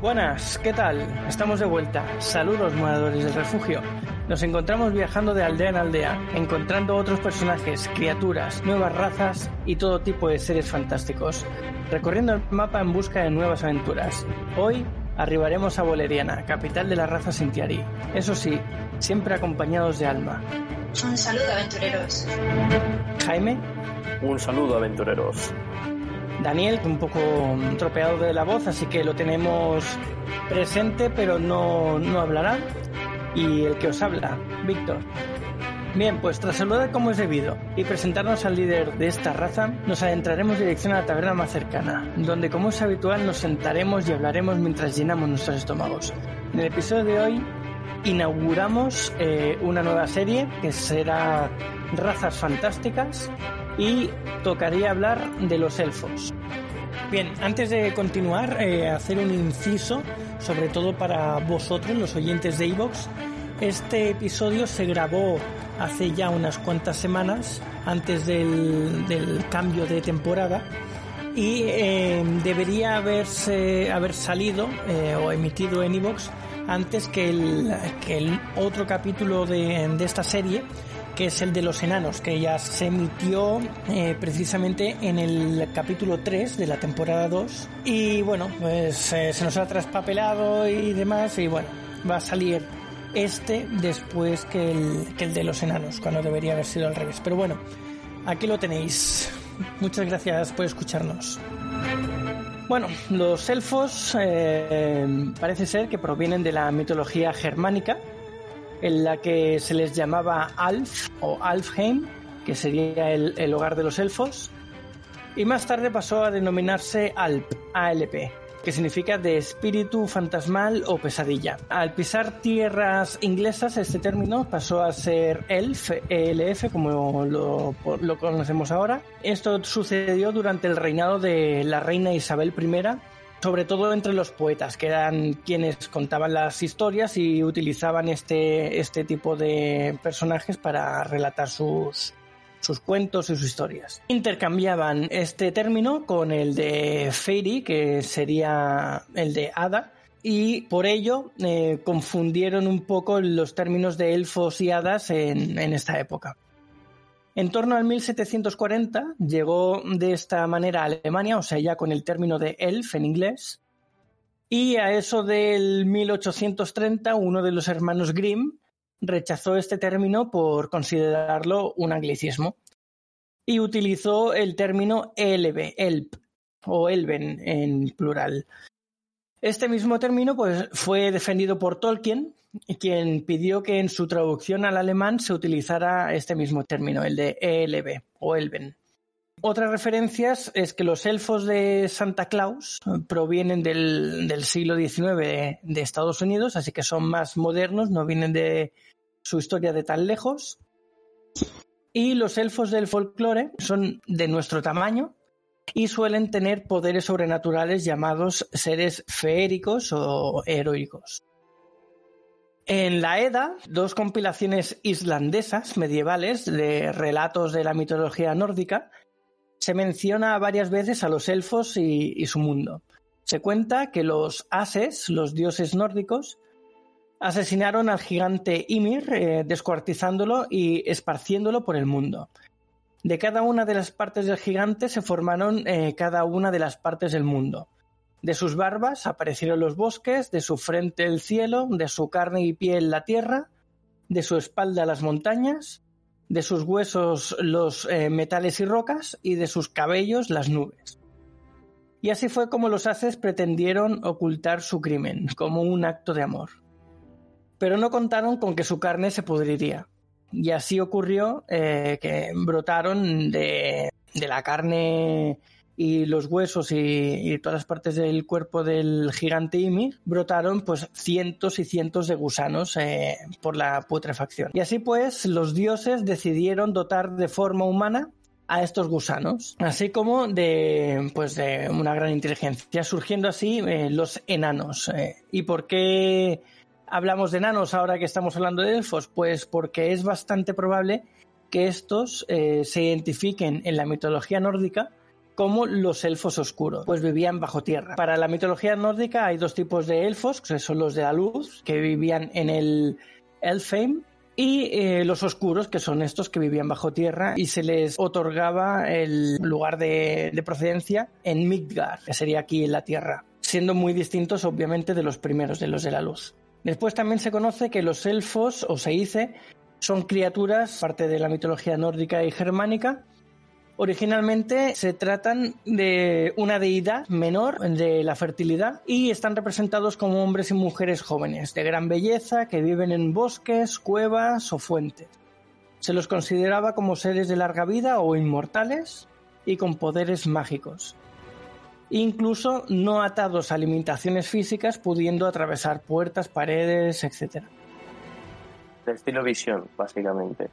Buenas, ¿qué tal? Estamos de vuelta. Saludos, moradores del refugio. Nos encontramos viajando de aldea en aldea, encontrando otros personajes, criaturas, nuevas razas y todo tipo de seres fantásticos, recorriendo el mapa en busca de nuevas aventuras. Hoy arribaremos a Boleriana, capital de la raza Sintiari. Eso sí, siempre acompañados de Alma. Un saludo, aventureros. Jaime. Un saludo, aventureros. Daniel, un poco tropeado de la voz, así que lo tenemos presente, pero no, no hablará. Y el que os habla, Víctor. Bien, pues tras saludar como es debido y presentarnos al líder de esta raza, nos adentraremos dirección a la taberna más cercana, donde como es habitual nos sentaremos y hablaremos mientras llenamos nuestros estómagos. En el episodio de hoy inauguramos eh, una nueva serie que será Razas Fantásticas y tocaría hablar de los elfos. Bien, antes de continuar, eh, hacer un inciso, sobre todo para vosotros, los oyentes de Evox. Este episodio se grabó hace ya unas cuantas semanas, antes del, cambio de temporada, y eh, debería haberse, haber salido eh, o emitido en Evox antes que el, que el otro capítulo de esta serie que es el de los enanos, que ya se emitió eh, precisamente en el capítulo 3 de la temporada 2. Y bueno, pues eh, se nos ha traspapelado y demás, y bueno, va a salir este después que el, de los enanos, cuando debería haber sido al revés. Pero bueno, aquí lo tenéis. Muchas gracias por escucharnos. Bueno, los elfos eh, parece ser que provienen de la mitología germánica, en la que se les llamaba Alf o Alfheim, que sería el, hogar de los elfos, y más tarde pasó a denominarse Alp, ALP, que significa de espíritu fantasmal o pesadilla. Al pisar tierras inglesas, este término pasó a ser Elf, ELF, como lo conocemos ahora. Esto sucedió durante el reinado de la reina Isabel I, sobre todo entre los poetas, que eran quienes contaban las historias y utilizaban este, este tipo de personajes para relatar sus, sus cuentos y sus historias. Intercambiaban este término con el de Fairy, que sería el de Hada, y por ello eh, confundieron un poco los términos de elfos y hadas en, en esta época. En torno al 1740 llegó de esta manera a Alemania, o sea, ya con el término de elf en inglés, y a eso del 1830 uno de los hermanos Grimm rechazó este término por considerarlo un anglicismo y utilizó el término elbe, elp o elben en plural. Este mismo término pues, fue defendido por Tolkien, quien pidió que en su traducción al alemán se utilizara este mismo término, el de ELB o Elben. Otras referencias es que los elfos de Santa Claus provienen del, siglo XIX de, de, Estados Unidos, así que son más modernos, no vienen de su historia de tan lejos. Y los elfos del folclore son de nuestro tamaño, y suelen tener poderes sobrenaturales llamados seres feéricos o heroicos. En la Edda, dos compilaciones islandesas medievales de relatos de la mitología nórdica, se menciona varias veces a los elfos y, su mundo. Se cuenta que los ases, los dioses nórdicos, asesinaron al gigante Ymir, eh, descuartizándolo y esparciéndolo por el mundo. De cada una de las partes del gigante se formaron eh, cada una de las partes del mundo. De sus barbas aparecieron los bosques, de su frente el cielo, de su carne y piel la tierra, de su espalda las montañas, de sus huesos los eh, metales y rocas y de sus cabellos las nubes. Y así fue como los haces pretendieron ocultar su crimen, como un acto de amor. Pero no contaron con que su carne se pudriría. Y así ocurrió eh, que brotaron de, de, la carne y los huesos y, todas las partes del cuerpo del gigante Ymir, brotaron pues cientos y cientos de gusanos eh, por la putrefacción. Y así pues los dioses decidieron dotar de forma humana a estos gusanos, así como de pues de una gran inteligencia, surgiendo así eh, los enanos. Eh, ¿Y por qué hablamos de enanos ahora que estamos hablando de elfos? Pues porque es bastante probable que estos se identifiquen en la mitología nórdica como los elfos oscuros, pues vivían bajo tierra. Para la mitología nórdica hay dos tipos de elfos, que son los de la luz, que vivían en el Elfheim, y eh, los oscuros, que son estos que vivían bajo tierra y se les otorgaba el lugar de, de procedencia en Midgard, que sería aquí en la tierra, siendo muy distintos obviamente de los primeros, de los de la luz. Después también se conoce que los elfos, o se son criaturas, parte de la mitología nórdica y germánica, Originalmente se tratan de una deidad menor de la fertilidad y están representados como hombres y mujeres jóvenes, de gran belleza, que viven en bosques, cuevas o fuentes. Se los consideraba como seres de larga vida o inmortales y con poderes mágicos. Incluso no atados a limitaciones físicas, pudiendo atravesar puertas, paredes, etc. De estilo visión, básicamente.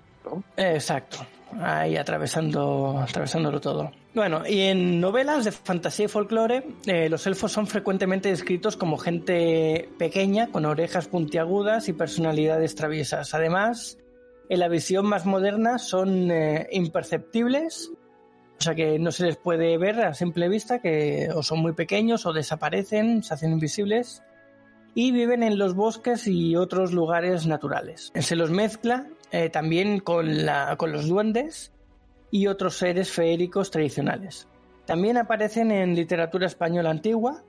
Exacto, ahí atravesando, atravesándolo todo. Bueno, y en novelas de fantasía y folclore, eh, los elfos son frecuentemente descritos como gente pequeña, con orejas puntiagudas y personalidades traviesas. Además, en la visión más moderna son eh, imperceptibles, o sea que no se les puede ver a simple vista, que o son muy pequeños o desaparecen, se hacen invisibles y viven en los bosques y otros lugares naturales. Se los mezcla eh, también con, la, con los duendes y otros seres feéricos tradicionales. También aparecen en literatura española antigua,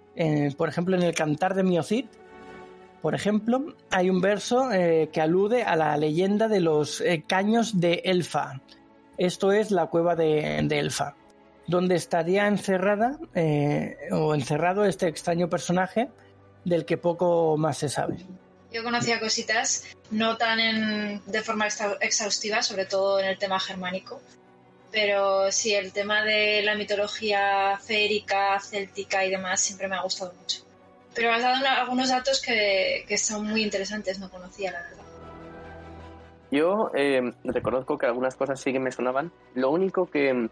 por ejemplo en el Cantar de Miocid, por ejemplo, hay un verso eh, que alude a la leyenda de los eh, caños de Elfa. Esto es la cueva de, de Elfa, donde estaría encerrada o encerrado este extraño personaje del que poco más se sabe. Yo conocía cositas, no tan de forma exhaustiva, sobre todo en el tema germánico, pero sí, el tema de la mitología férica, céltica y demás siempre me ha gustado mucho. Pero has dado algunos datos que, que, son muy interesantes, no conocía la verdad. Yo eh, reconozco que algunas cosas sí que me sonaban. Lo único que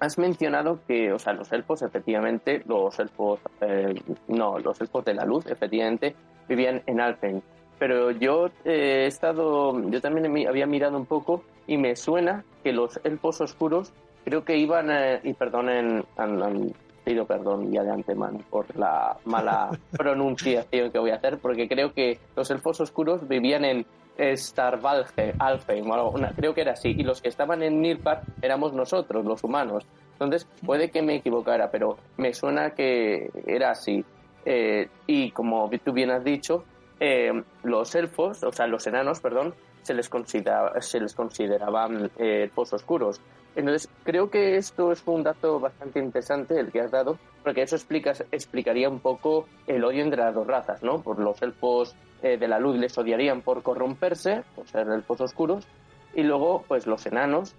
Has mencionado que, o sea, los elfos, efectivamente, los elfos, eh, no, los elfos de la luz, efectivamente, vivían en Alpen. Pero yo eh, he estado, yo también había mirado un poco y me suena que los elfos oscuros creo que iban, eh, y perdonen, han, pido perdón ya de antemano por la mala pronunciación que voy a hacer, porque creo que los elfos oscuros vivían en Starvalge, Alfheim, creo que era así, y los que estaban en Nilfgaard éramos nosotros, los humanos. Entonces, puede que me equivocara, pero me suena que era así. Eh, y como tú bien has dicho, eh, los elfos, o sea, los enanos, perdón, se les, considera, se les consideraban eh, elfos oscuros. Entonces, creo que esto es un dato bastante interesante el que has dado, porque eso explica, explicaría un poco el odio entre las dos razas, ¿no? Por los elfos eh, de la luz les odiarían por corromperse, por ser elfos oscuros, y luego, pues los enanos,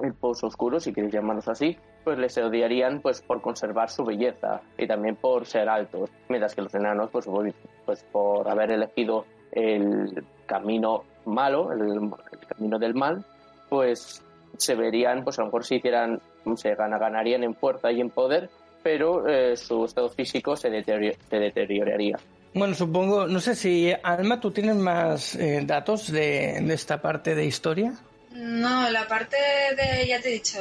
elfos oscuros, si queréis llamarlos así, pues les odiarían pues por conservar su belleza y también por ser altos, mientras que los enanos, pues, pues por haber elegido el camino malo, el, camino del mal, pues se verían, pues a lo mejor si hicieran, se ganarían en fuerza y en poder, pero eh, su estado físico se, se deterioraría. Bueno, supongo, no sé si Alma, tú tienes más eh, datos de, esta parte de historia. No, la parte de, ya te he dicho,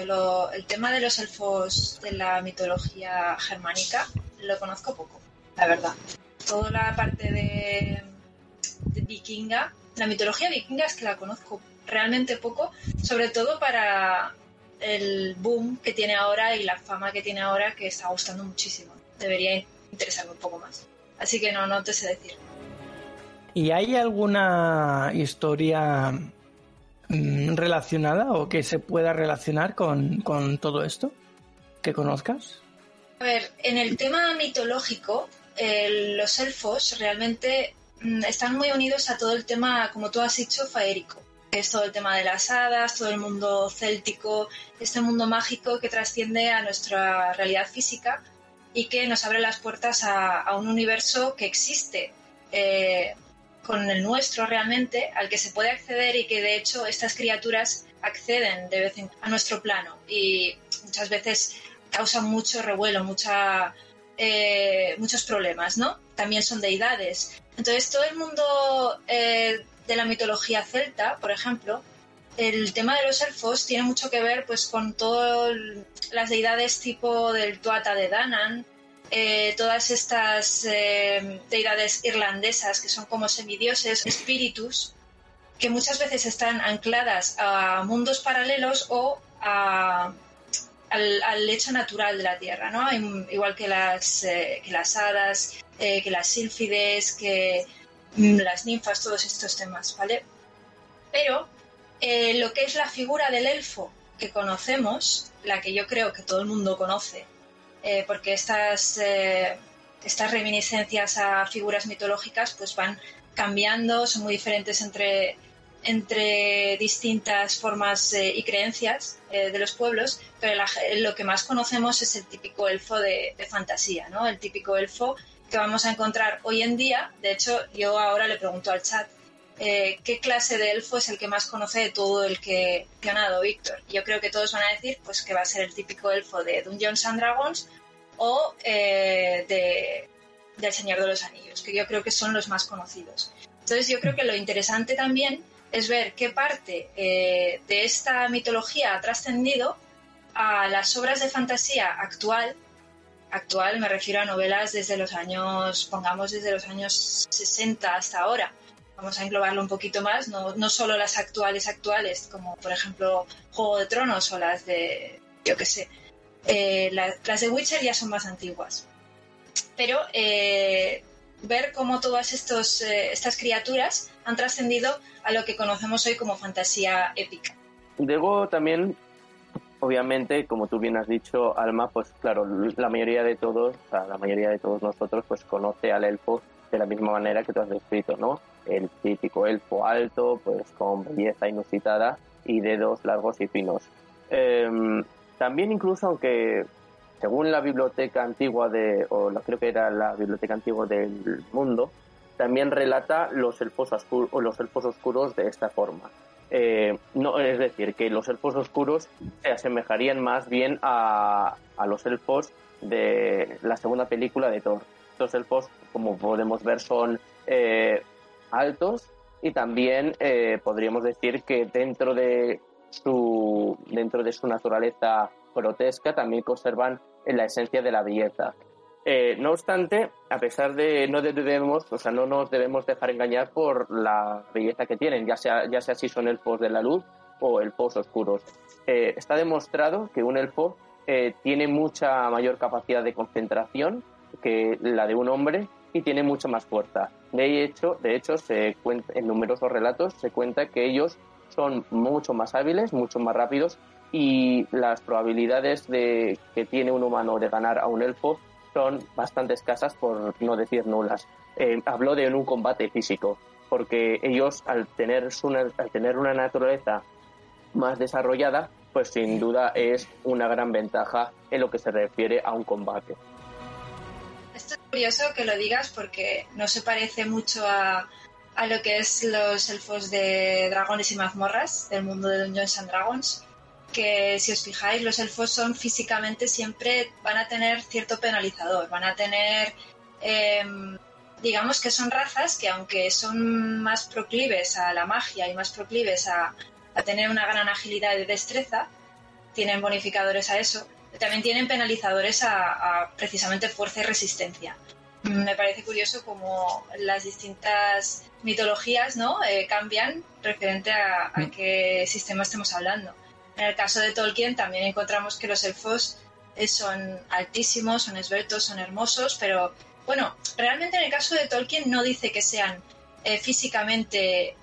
el tema de los elfos de la mitología germánica lo conozco poco, la verdad. Toda la parte de, de vikinga, la mitología vikinga es que la conozco realmente poco, sobre todo para el boom que tiene ahora y la fama que tiene ahora que está gustando muchísimo. Debería interesarme un poco más. Así que no, no te sé decir. ¿Y hay alguna historia relacionada o que se pueda relacionar con, todo esto que conozcas? A ver, en el tema mitológico, los elfos realmente mm, están muy unidos a todo el tema, como tú has dicho, faérico. Es todo el tema de las hadas, todo el mundo céltico, este mundo mágico que trasciende a nuestra realidad física y que nos abre las puertas a, un universo que existe eh, con el nuestro realmente, al que se puede acceder y que de hecho estas criaturas acceden de vez en a nuestro plano y muchas veces causan mucho revuelo, mucha, eh, muchos problemas, ¿no? También son deidades. Entonces todo el mundo eh, de la mitología celta, por ejemplo, el tema de los elfos tiene mucho que ver pues con todas las deidades tipo del Tuata de Danan, eh, todas estas eh, deidades irlandesas que son como semidioses, espíritus, que muchas veces están ancladas a mundos paralelos o al, hecho natural de la Tierra, ¿no? Igual que las, eh, que las hadas, que las sílfides, que mm, las ninfas, todos estos temas, ¿vale? Pero eh, lo que es la figura del elfo que conocemos, la que yo creo que todo el mundo conoce, eh, porque estas, eh, estas reminiscencias a figuras mitológicas pues van cambiando, son muy diferentes entre, entre distintas formas y creencias de los pueblos, pero lo que más conocemos es el típico elfo de, de fantasía, ¿no? El típico elfo que vamos a encontrar hoy en día. De hecho, yo ahora le pregunto al chat eh, qué clase de elfo es el que más conoce de todo el que ha mencionado Víctor. Yo creo que todos van a decir pues que va a ser el típico elfo de Dungeons and Dragons o eh, de, del Señor de los Anillos, que yo creo que son los más conocidos. Entonces yo creo que lo interesante también es ver qué parte eh, de esta mitología ha trascendido a las obras de fantasía actual. Actual me refiero a novelas desde los años, pongamos desde los años 60 hasta ahora vamos a englobarlo un poquito más, no, no solo las actuales actuales, como por ejemplo Juego de Tronos o las de, yo qué sé, eh, las de Witcher ya son más antiguas. Pero eh, ver cómo todas estos, eh, estas criaturas han trascendido a lo que conocemos hoy como fantasía épica. Luego también, obviamente, como tú bien has dicho, Alma, pues claro, la mayoría de todos, o sea, la mayoría de todos nosotros, pues conoce al elfo de la misma manera que tú has descrito, ¿no? El típico elfo alto, pues con belleza inusitada y dedos largos y finos. Em, también incluso aunque según la biblioteca antigua de, o creo que era la biblioteca antigua del mundo, también relata los elfos, oscuros, los elfos oscuros de esta forma. Eh, no, es decir, que los elfos oscuros se asemejarían más bien a, a los elfos de la segunda película de Thor. Estos elfos como podemos ver, son eh, altos y también eh, podríamos decir que dentro de su dentro de su naturaleza grotesca también conservan la esencia de la belleza. Eh, no obstante, a pesar de no debemos, o sea, no nos debemos dejar engañar por la belleza que tienen, ya sea, ya sea si son elfos de la luz o elfos oscuros. está demostrado que un elfo tiene mucha mayor capacidad de concentración que la de un hombre y tiene mucha más fuerza. De hecho, de hecho se cuenta, en numerosos relatos se cuenta que ellos son mucho más hábiles, mucho más rápidos y las probabilidades de que tiene un humano de ganar a un elfo son bastante escasas, por no decir nulas. Eh, habló de un combate físico, porque ellos al tener, al tener una naturaleza más desarrollada, pues sin duda es una gran ventaja en lo que se refiere a un combate curioso que lo digas porque no se parece mucho a, a lo que es los elfos de dragones y mazmorras del mundo de Dungeons and Dragons que si os fijáis los elfos son físicamente siempre van a tener cierto penalizador van a tener em, digamos que son razas que aunque son más proclives a la magia y más proclives a, a tener una gran agilidad y destreza tienen bonificadores a eso también tienen penalizadores a, precisamente fuerza y resistencia. Me parece curioso cómo las distintas mitologías ¿no? Eh, cambian referente a, a, mm. qué sistema estemos hablando. En el caso de Tolkien también encontramos que los elfos eh, son altísimos, son esbeltos, son hermosos, pero bueno, realmente en el caso de Tolkien no dice que sean eh, físicamente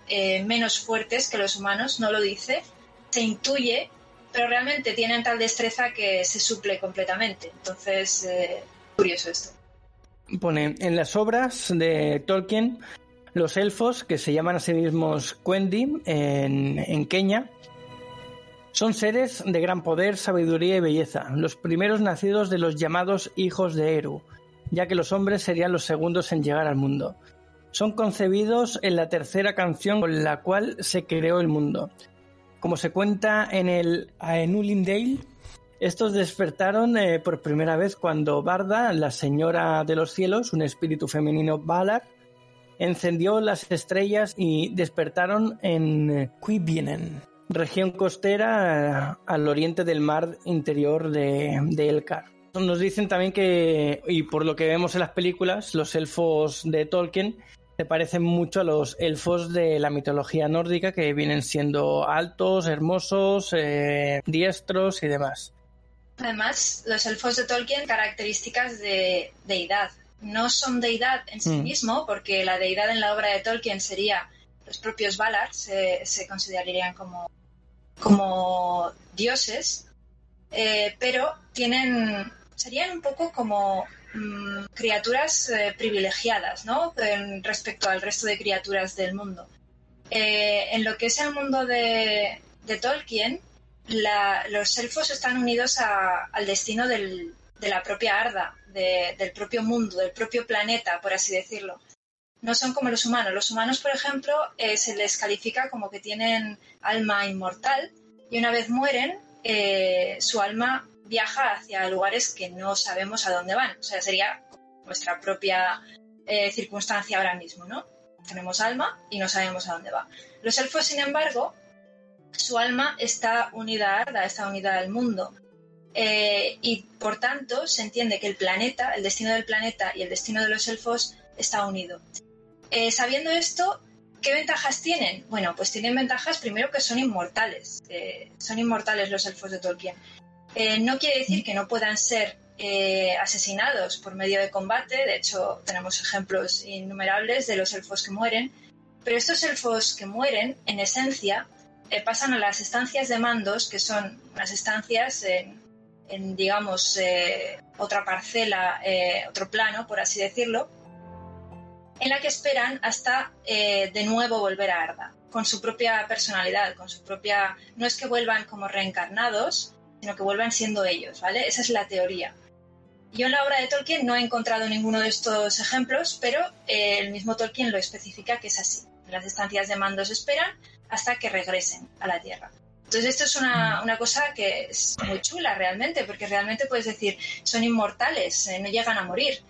menos fuertes que los humanos, no lo dice. Se intuye pero realmente tienen tal destreza que se suple completamente. Entonces, eh, curioso esto. Pone, en las obras de Tolkien, los elfos, que se llaman a sí mismos Quendi en, en Kenia, son seres de gran poder, sabiduría y belleza, los primeros nacidos de los llamados hijos de Eru, ya que los hombres serían los segundos en llegar al mundo. Son concebidos en la tercera canción con la cual se creó el mundo, como se cuenta en el Aenulindale, estos despertaron eh, por primera vez cuando Barda, la señora de los cielos, un espíritu femenino Valar, encendió las estrellas y despertaron en Quibienen, región costera al oriente del mar interior de, de Elkar. Nos dicen también que, y por lo que vemos en las películas, los elfos de Tolkien se parecen mucho a los elfos de la mitología nórdica, que vienen siendo altos, hermosos, eh, diestros y demás. Además, los elfos de Tolkien características de deidad. No son deidad en sí mm. mismo, porque la deidad en la obra de Tolkien sería los propios Valar, se, considerarían como, como dioses, eh, pero tienen serían un poco como mm, criaturas eh, privilegiadas, ¿no? respecto al resto de criaturas del mundo. Eh, en lo que es el mundo de, Tolkien, los elfos están unidos al destino de la propia Arda, del propio mundo, del propio planeta, por así decirlo. No son como los humanos. Los humanos, por ejemplo, eh, se les califica como que tienen alma inmortal y una vez mueren, su alma viaja hacia lugares que no sabemos a dónde van. O sea, sería nuestra propia eh, circunstancia ahora mismo, ¿no? Tenemos alma y no sabemos a dónde va. Los elfos, sin embargo, su alma está unida a Arda, está unida al mundo. Eh, y por tanto se entiende que el planeta, el destino del planeta y el destino de los elfos está unido. Eh, sabiendo esto, ¿qué ventajas tienen? Bueno, pues tienen ventajas primero que son inmortales. son inmortales los elfos de Tolkien. Eh, no quiere decir que no puedan ser eh, asesinados por medio de combate, de hecho tenemos ejemplos innumerables de los elfos que mueren, pero estos elfos que mueren, en esencia, eh, pasan a las estancias de mandos, que son unas estancias en, digamos, otra parcela, otro plano, por así decirlo, en la que esperan hasta de nuevo volver a Arda, con su propia personalidad, con su propia... No es que vuelvan como reencarnados, sino que vuelvan siendo ellos, ¿vale? Esa es la teoría. Yo en la obra de Tolkien no he encontrado ninguno de estos ejemplos, pero eh, el mismo Tolkien lo especifica que es así. Las estancias de mandos esperan hasta que regresen a la Tierra. Entonces esto es una, una, cosa que es muy chula realmente, porque realmente puedes decir, son inmortales, eh, no llegan a morir.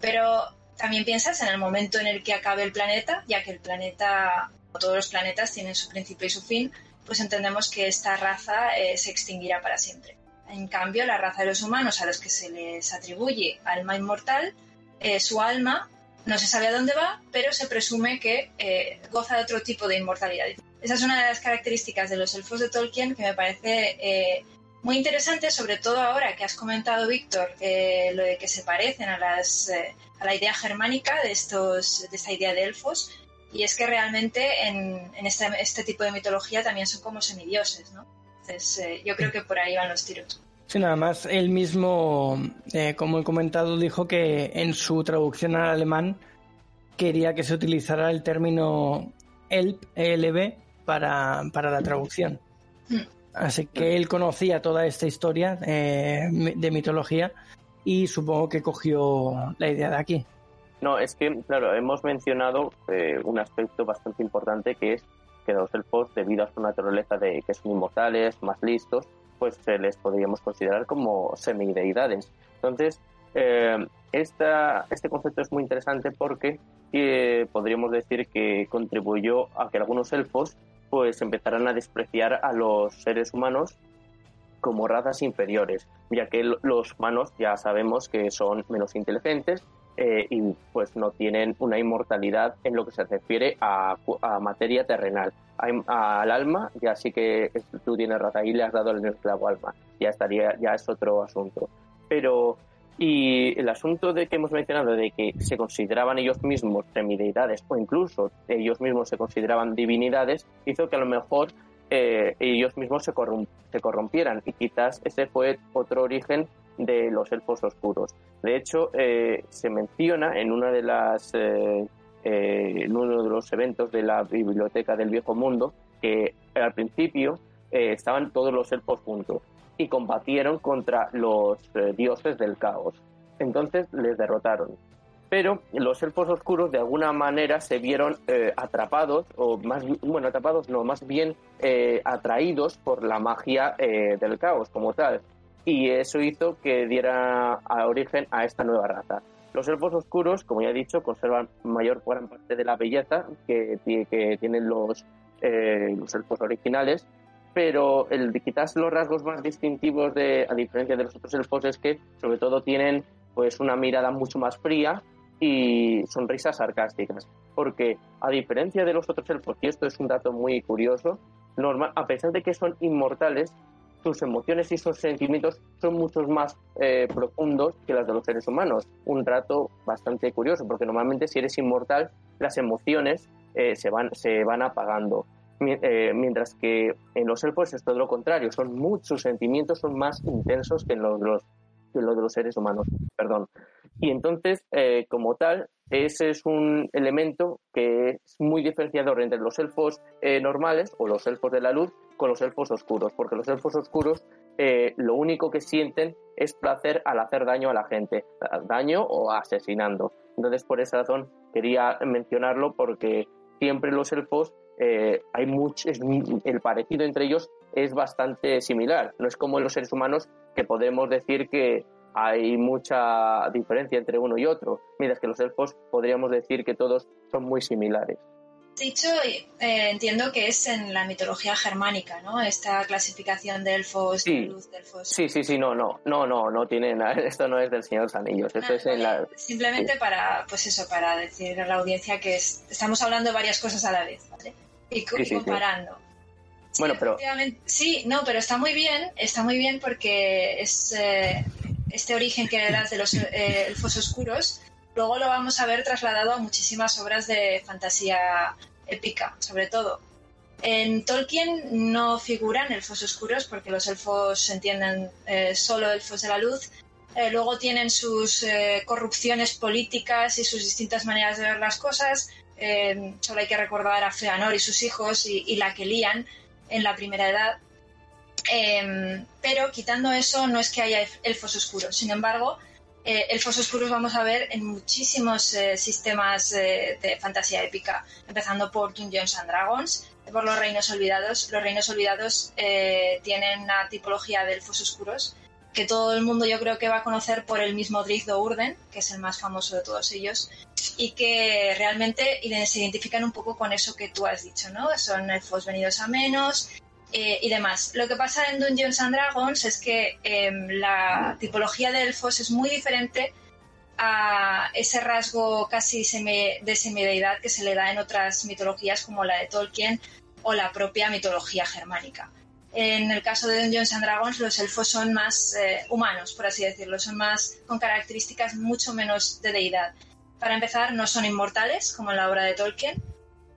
Pero también piensas en el momento en el que acabe el planeta, ya que el planeta, todos los planetas tienen su principio y su fin, pues entendemos que esta raza eh, se extinguirá para siempre. En cambio, la raza de los humanos a los que se les atribuye alma inmortal, eh, su alma no se sabe a dónde va, pero se presume que eh, goza de otro tipo de inmortalidad. Esa es una de las características de los elfos de Tolkien que me parece muy interesante, sobre todo ahora que has comentado, Víctor, lo de que se parecen a, las, a la idea germánica de, estos, de esta idea de elfos. Y es que realmente en, este, este, tipo de mitología también son como semidioses, ¿no? Entonces eh, yo creo que por ahí van los tiros. Sí, nada más, él mismo, eh, como he comentado, dijo que en su traducción al alemán quería que se utilizara el término ELP, ELB, para, para la traducción. Hmm. Así que él conocía toda esta historia eh, de mitología y supongo que cogió la idea de aquí. No, es que, claro, hemos mencionado eh, un aspecto bastante importante que es que los elfos, debido a su naturaleza de que son inmortales, más listos, pues se les podríamos considerar como semideidades. Entonces, eh, este concepto es muy interesante porque eh, podríamos decir que contribuyó a que algunos elfos pues empezaran a despreciar a los seres humanos como razas inferiores, ya que los humanos ya sabemos que son menos inteligentes eh, y pues no tienen una inmortalidad en lo que se refiere a, materia terrenal. al alma, ya sí que tú tienes razón y le has dado el esclavo alma, ya estaría, ya es otro asunto. Pero, y el asunto de que hemos mencionado de que se consideraban ellos mismos semideidades o incluso ellos mismos se consideraban divinidades, hizo que a lo mejor eh, ellos mismos se, se corrompieran y quizás ese fue otro origen de los elfos oscuros. De hecho, eh, se menciona en una de las eh, eh, en uno de los eventos de la biblioteca del Viejo Mundo que al principio estaban todos los elfos juntos y combatieron contra los dioses del caos. Entonces les derrotaron. Pero los elfos oscuros de alguna manera se vieron atrapados, o más, bueno, atrapados no, más bien atraídos por la magia del caos como tal y eso hizo que diera origen a esta nueva raza. Los elfos oscuros, como ya he dicho, conservan mayor gran parte de la belleza que, que tienen los, eh, elfos originales, pero el, quizás los rasgos más distintivos de, a diferencia de los otros elfos es que sobre todo tienen pues una mirada mucho más fría y sonrisas sarcásticas, porque a diferencia de los otros elfos, y esto es un dato muy curioso, normal, a pesar de que son inmortales, sus emociones y sus sentimientos son mucho más eh, profundos que las de los seres humanos. Un trato bastante curioso, porque normalmente si eres inmortal, las emociones eh, se, van, se van apagando. Eh, mientras que en los elfos es todo lo contrario, son muchos sentimientos, son más intensos que en los, que los de los seres humanos. Perdón. Y entonces, como tal, ese es un elemento que es muy diferenciador entre los elfos normales o los elfos de la luz con los elfos oscuros, porque los elfos oscuros eh, lo único que sienten es placer al hacer daño a la gente, daño o asesinando. Entonces, por esa razón quería mencionarlo porque siempre los elfos eh, hay mucho, el parecido entre ellos es bastante similar. No es como los seres humanos que podemos decir que hay mucha diferencia entre uno y otro, mientras que los elfos podríamos decir que todos son muy similares dicho, eh, entiendo que es en la mitología germánica, ¿no? Esta clasificación de elfos, sí. de luz, de elfos. Sí, sí, sí, no, no, no, no, no tiene nada. Esto no es del Señor de los Anillos. Esto es en la... Simplemente para, pues eso, para decir a la audiencia que estamos hablando de varias cosas a la vez, ¿vale? Y, comparando. bueno, pero. Sí, no, pero está muy bien, está muy bien porque es eh, este origen que das de los eh, elfos oscuros luego lo vamos a ver trasladado a muchísimas obras de fantasía épica, sobre todo. En Tolkien no figuran elfos oscuros porque los elfos entienden eh, solo elfos de la luz. Eh, luego tienen sus eh, corrupciones políticas y sus distintas maneras de ver las cosas. solo hay que recordar a Feanor y sus hijos y, y la que lían en la primera edad. Pero quitando eso, no es que haya elfos oscuros. Sin embargo, eh, elfos oscuros vamos a ver en muchísimos eh, sistemas eh, de fantasía épica, empezando por Dungeons and Dragons, por los Reinos Olvidados. Los Reinos Olvidados tienen una tipología de elfos oscuros que todo el mundo yo creo que va a conocer por el mismo Drizdo Urden, que es el más famoso de todos ellos, y que realmente se identifican un poco con eso que tú has dicho, ¿no? Son elfos venidos a menos, eh, y demás. Lo que pasa en Dungeons and Dragons es que em, la tipología de elfos es muy diferente a ese rasgo casi de semideidad que se le da en otras mitologías como la de Tolkien o la propia mitología germánica. En el caso de Dungeons and Dragons, los elfos son más eh, humanos, por así decirlo, son más con características mucho menos de deidad. Para empezar, no son inmortales, como en la obra de Tolkien.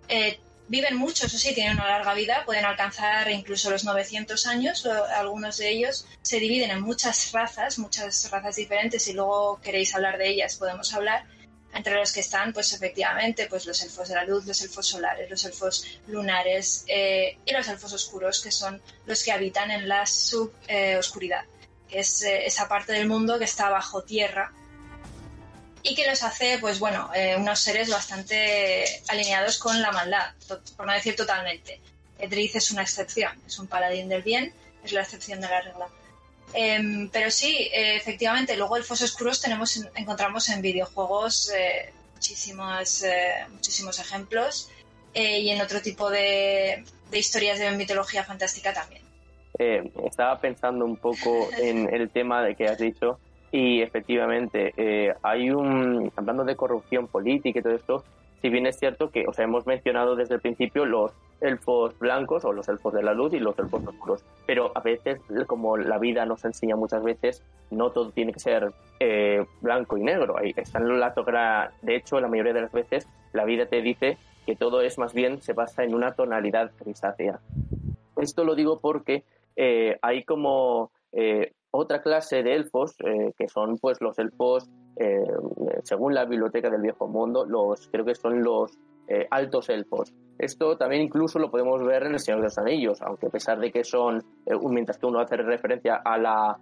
Eh, Viven mucho, eso sí, tienen una larga vida, pueden alcanzar incluso los 900 años, algunos de ellos se dividen en muchas razas, muchas razas diferentes, y luego queréis hablar de ellas, podemos hablar, entre los que están, pues efectivamente, pues los elfos de la luz, los elfos solares, los elfos lunares eh, y los elfos oscuros, que son los que habitan en la suboscuridad, que es eh, esa parte del mundo que está bajo tierra y que los hace, pues bueno, eh, unos seres bastante alineados con la maldad, por no decir totalmente. Edric es una excepción, es un paladín del bien, es la excepción de la regla. Em, pero sí, eh, efectivamente, luego elfos oscuros tenemos, encontramos en videojuegos eh, muchísimos, muchísimos ejemplos y en otro tipo de, de, historias de mitología fantástica también. estaba pensando un poco en el tema de que has dicho y efectivamente, eh, hay un, hablando de corrupción política y todo esto, si bien es cierto que, o sea, hemos mencionado desde el principio los elfos blancos o los elfos de la luz y los elfos oscuros, pero a veces, como la vida nos enseña muchas veces, no todo tiene que ser eh, blanco y negro. Ahí está en la togra, de hecho, la mayoría de las veces la vida te dice que todo es más bien, se basa en una tonalidad grisácea. Esto lo digo porque eh, hay como otra clase de elfos, eh, que son pues los elfos, eh, según la Biblioteca del Viejo Mundo, los creo que son los eh, altos elfos. Esto también incluso lo podemos ver en El Señor de los Anillos, aunque a pesar de que son, mientras que uno hace referencia a la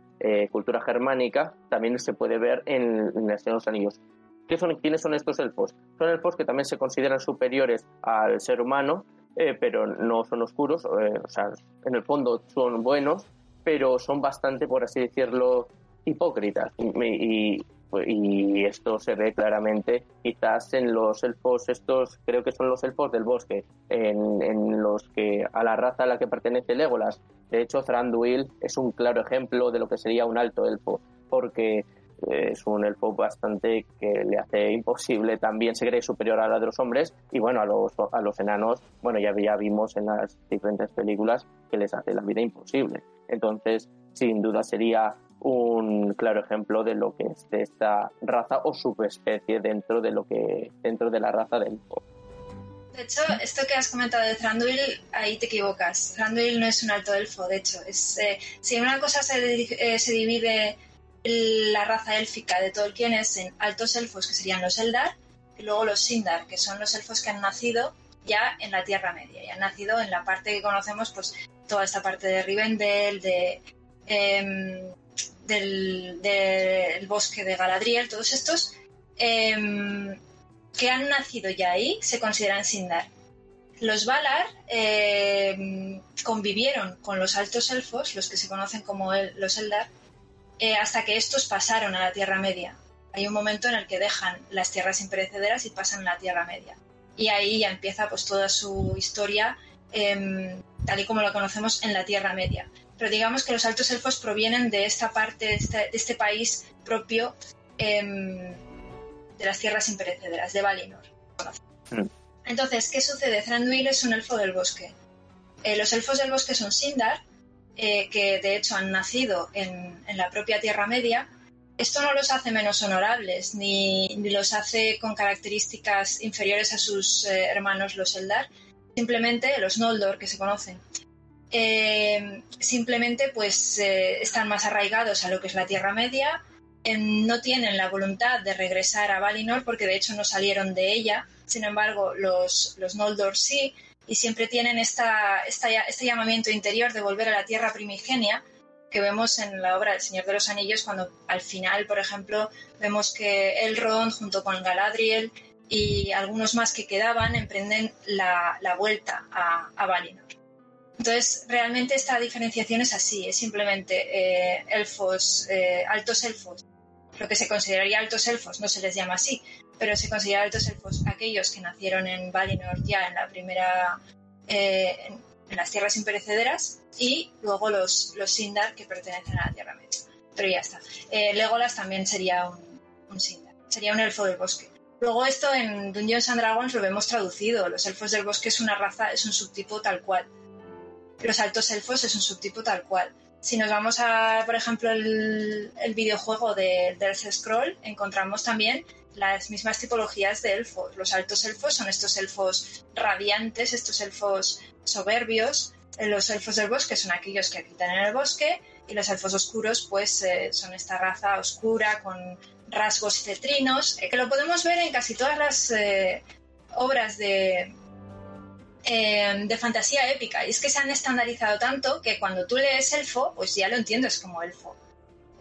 cultura germánica, también se puede ver en, El Señor de los Anillos. ¿Qué son, ¿Quiénes son estos elfos? Son elfos que también se consideran superiores al ser humano, pero no son oscuros, o sea, en el fondo son buenos, pero son bastante, por así decirlo, hipócritas. Y, esto se ve claramente quizás en los elfos estos, creo que son los elfos del bosque, en, en los que a la raza a la que pertenece Legolas. De hecho, Thranduil es un claro ejemplo de lo que sería un alto elfo, porque es un elfo bastante que le hace imposible, también se cree superior a la de los hombres y bueno, a los, a los enanos, bueno, ya, ya vimos en las diferentes películas que les hace la vida imposible. Entonces, sin duda sería un claro ejemplo de lo que es esta raza o subespecie dentro de lo que dentro de la raza del De hecho, esto que has comentado de Thranduil, ahí te equivocas. Thranduil no es un alto elfo, de hecho. Es, eh, si una cosa se, eh, se, divide la raza élfica de Tolkien es en altos elfos, que serían los Eldar, y luego los Sindar, que son los elfos que han nacido ya en la Tierra Media, y han nacido en la parte que conocemos, pues toda esta parte de Rivendell, de eh, del, bosque de Galadriel, todos estos em, que han nacido ya ahí se consideran Sindar. Los Valar em, convivieron con los altos elfos, los que se conocen como los Eldar, eh, hasta que estos pasaron a la Tierra Media. Hay un momento en el que dejan las tierras imperecederas y pasan a la Tierra Media. Y ahí ya empieza pues toda su historia em, tal y como lo conocemos en la Tierra Media pero digamos que los altos elfos provienen de esta parte, de este, este país propio em, de las tierras imperecederas, de Valinor. Mm. Entonces, ¿qué sucede? Thranduil es un elfo del bosque. Eh, los elfos del bosque son Sindar, eh, que de hecho han nacido en, la propia Tierra Media. Esto no los hace menos honorables, ni, los hace con características inferiores a sus eh, hermanos los Eldar, simplemente los Noldor que se conocen. Eh, simplemente pues están más arraigados a lo que es la Tierra Media, no tienen la voluntad de regresar a Valinor porque de hecho no salieron de ella, sin embargo los, los Noldor sí, y siempre tienen esta, este llamamiento interior de volver a la Tierra primigenia que vemos en la obra del Señor de los Anillos cuando al final, por ejemplo, vemos que Elrond junto con Galadriel y algunos más que quedaban emprenden la, vuelta a, a Valinor. Entonces, realmente esta diferenciación es así, es simplemente eh, elfos, eh, altos elfos. Lo que se consideraría altos elfos no se les llama así, pero se considera altos elfos aquellos que nacieron en Valinor ya en la primera, eh, en, las tierras imperecederas, y luego los, los Sindar que pertenecen a la Tierra Media. Pero ya está. Legolas también sería un, un Sindar, sería un elfo del bosque. Luego esto en Dungeons and Dragons lo vemos traducido. Los elfos del bosque es una raza, es un subtipo tal cual los altos elfos es un subtipo tal cual. Si nos vamos a, por ejemplo, el, videojuego de, del Scroll, encontramos también las mismas tipologías de elfos. Los altos elfos son estos elfos radiantes, estos elfos soberbios. Los elfos del bosque son aquellos que habitan en el bosque y los elfos oscuros pues eh, son esta raza oscura con rasgos cetrinos, eh, que lo podemos ver en casi todas las eh, obras de, de fantasía épica. Y es que se han estandarizado tanto que cuando tú lees elfo, pues ya lo entiendes como elfo.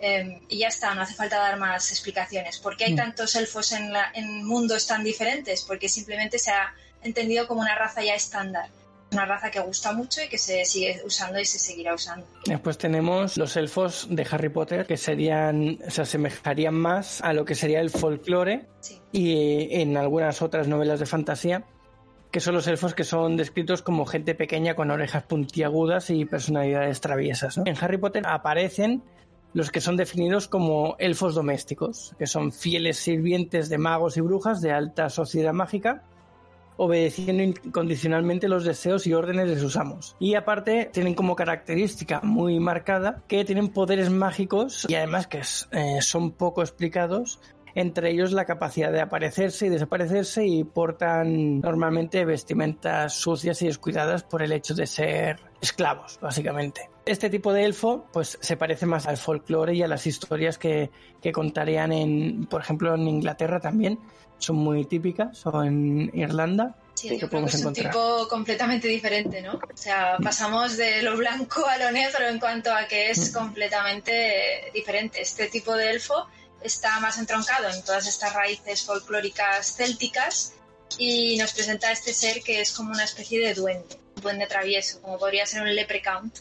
Em, y ya está, no hace falta dar más explicaciones. ¿Por qué hay mm. tantos elfos en, en mundos tan diferentes? Porque simplemente se ha entendido como una raza ya estándar una raza que gusta mucho y que se sigue usando y se seguirá usando. Después tenemos los elfos de Harry Potter que serían, se asemejarían más a lo que sería el folclore y en algunas otras novelas de fantasía que son los elfos que son descritos como gente pequeña con orejas puntiagudas y personalidades traviesas. En Harry Potter aparecen los que son definidos como elfos domésticos, que son fieles sirvientes de magos y brujas de alta sociedad mágica, obedeciendo incondicionalmente los deseos y órdenes de sus amos. Y aparte tienen como característica muy marcada que tienen poderes mágicos y además que eh, son poco explicados entre ellos la capacidad de aparecerse y desaparecerse y portan normalmente vestimentas sucias y descuidadas por el hecho de ser esclavos, básicamente. Este tipo de elfo pues se parece más al folclore y a las historias que, que contarían en, por ejemplo, en Inglaterra también, son muy típicas, o en Irlanda, Sí, yo creo que es un tipo completamente diferente, ¿no? O sea, pasamos de lo blanco a lo negro en cuanto a que es mm. completamente diferente. Este tipo de elfo está más entroncado en todas estas raíces folclóricas célticas y nos presenta a este ser que es como una especie de duende, duende travieso, como podría ser un leprechaun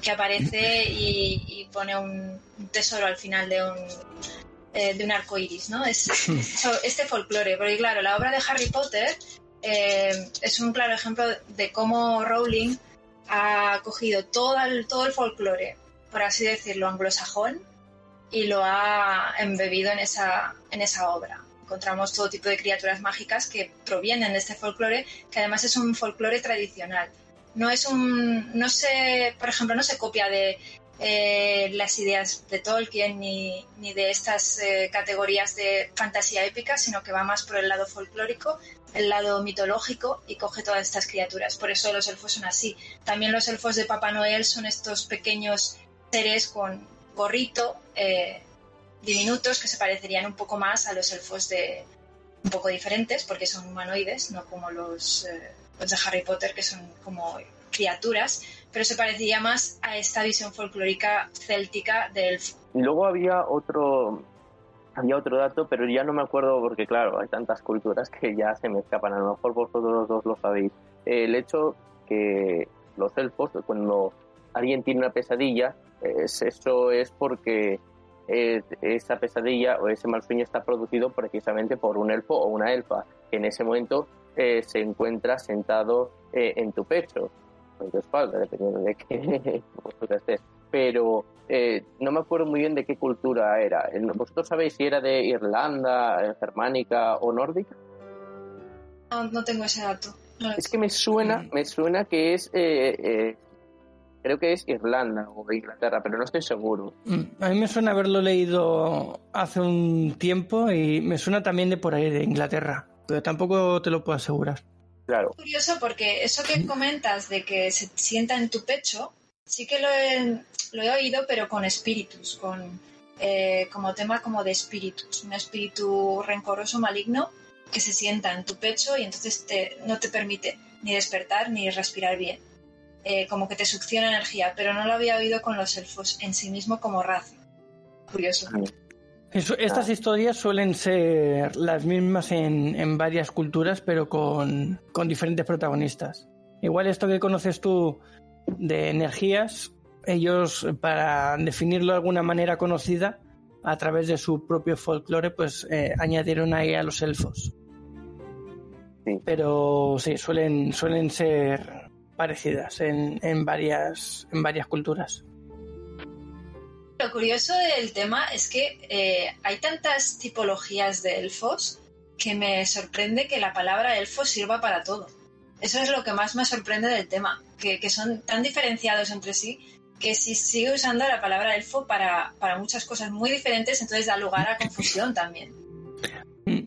que aparece y, pone un, tesoro al final de un eh, de un arco iris, ¿no? Es, este folclore, porque claro, la obra de Harry Potter eh, es un claro ejemplo de cómo Rowling ha cogido todo el, todo el folclore, por así decirlo, anglosajón, y lo ha embebido en esa, en esa obra. Encontramos todo tipo de criaturas mágicas que provienen de este folclore, que además es un folclore tradicional. No es un, no se, por ejemplo, no se copia de eh, las ideas de Tolkien ni, ni de estas eh, categorías de fantasía épica, sino que va más por el lado folclórico, el lado mitológico y coge todas estas criaturas. Por eso los elfos son así. También los elfos de Papá Noel son estos pequeños seres con gorrito, eh, diminutos, que se parecerían un poco más a los elfos de un poco diferentes, porque son humanoides, no como los, los de Harry Potter, que son como criaturas, pero se parecía más a esta visión folclórica céltica del Y luego había otro, había otro dato, pero ya no me acuerdo porque, claro, hay tantas culturas que ya se me escapan. A lo mejor vosotros los dos lo sabéis. El hecho que los elfos, cuando alguien tiene una pesadilla, es, eso es porque esa pesadilla o ese mal sueño está producido precisamente por un elfo o una elfa que en ese momento eh, se encuentra sentado eh, en tu pecho en tu espalda, dependiendo de qué estés. Pero eh, no me acuerdo muy bien de qué cultura era. ¿Vosotros sabéis si era de Irlanda, eh, germánica o nórdica? No, tengo ese dato. es que me suena, me suena que es, eh, creo que es Irlanda o Inglaterra, pero no estoy seguro. Mm, a mí me suena haberlo leído hace un tiempo y me suena también de por ahí, de Inglaterra, pero tampoco te lo puedo asegurar. Claro. Es curioso porque eso que comentas de que se sienta en tu pecho, sí que lo he, lo he oído, pero con espíritus, con eh, como tema como de espíritus, un espíritu rencoroso, maligno, que se sienta en tu pecho y entonces te, no te permite ni despertar ni respirar bien. Eh, como que te succiona energía, pero no lo había oído con los elfos en sí mismo como raza. Curioso estas historias suelen ser las mismas en, varias culturas, pero con, diferentes protagonistas. Igual esto que conoces tú de energías, ellos, para definirlo de alguna manera conocida, a través de su propio folclore, pues eh, añadieron ahí a los elfos. Pero sí, suelen, suelen ser parecidas en, varias, en varias culturas. Lo curioso del tema es que eh, hay tantas tipologías de elfos que me sorprende que la palabra elfo sirva para todo. Eso es lo que más me sorprende del tema, que, son tan diferenciados entre sí que si sigue usando la palabra elfo para, muchas cosas muy diferentes, entonces da lugar a confusión también.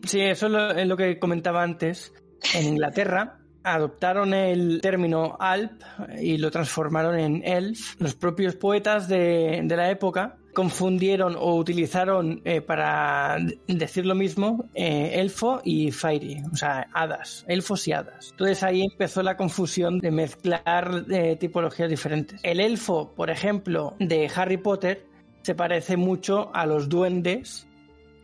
Sí, eso es lo que comentaba antes. En Inglaterra adoptaron el término alp y lo transformaron en elf. Los propios poetas de, la época confundieron o utilizaron eh, para decir lo mismo eh, elfo y fairy, o sea, hadas, elfos y hadas. Entonces ahí empezó la confusión de mezclar eh, tipologías diferentes. El elfo, por ejemplo, de Harry Potter se parece mucho a los duendes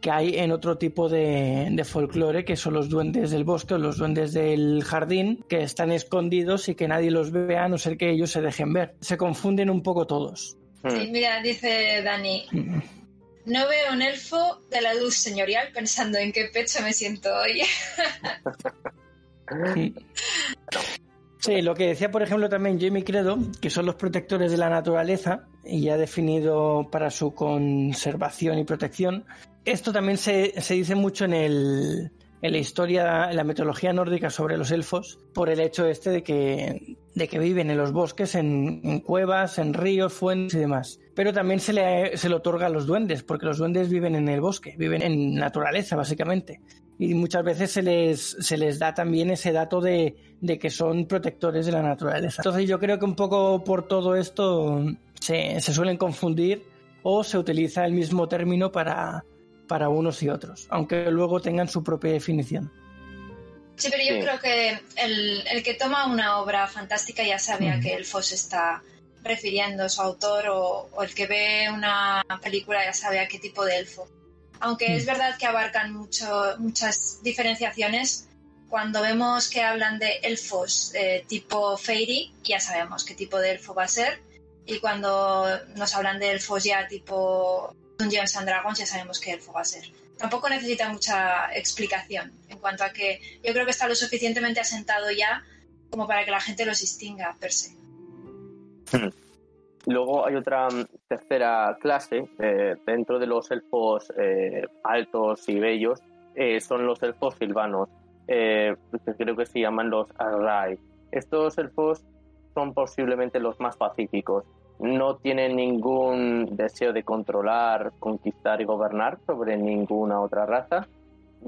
que hay en otro tipo de, de folclore, que son los duendes del bosque o los duendes del jardín, que están escondidos y que nadie los vea a no ser que ellos se dejen ver. Se confunden un poco todos. Sí, mira, dice Dani. No veo un elfo de la luz señorial pensando en qué pecho me siento hoy. Sí, lo que decía, por ejemplo, también Jamie Credo, que son los protectores de la naturaleza y ha definido para su conservación y protección esto también se, dice mucho en, el, la historia, en la mitología nórdica sobre los elfos, por el hecho este de que, de que viven en los bosques, en, cuevas, en ríos, fuentes y demás. Pero también se le, se le otorga a los duendes, porque los duendes viven en el bosque, viven en naturaleza, básicamente. Y muchas veces se les, se les da también ese dato de, de que son protectores de la naturaleza. Entonces yo creo que un poco por todo esto se, se suelen confundir o se utiliza el mismo término para, para unos y otros, aunque luego tengan su propia definición. Sí, pero yo creo que el, que toma una obra fantástica ya sabe a qué elfo se está refiriendo su autor o, el que ve una película ya sabe a qué tipo de elfo. Aunque es verdad que abarcan mucho, muchas diferenciaciones, cuando vemos que hablan de elfos eh, tipo fairy, ya sabemos qué tipo de elfo va a ser. Y cuando nos hablan de elfos ya tipo Dungeons and Dragons ya sabemos qué elfo va a ser. Tampoco necesita mucha explicación en cuanto a que yo creo que está lo suficientemente asentado ya como para que la gente los distinga per se. Luego hay otra mm, tercera clase eh, dentro de los elfos eh, altos y bellos, eh, son los elfos silvanos, que creo que se llaman los Arrai. Estos elfos son posiblemente los más pacíficos. No tienen ningún deseo de controlar, conquistar y gobernar sobre ninguna otra raza.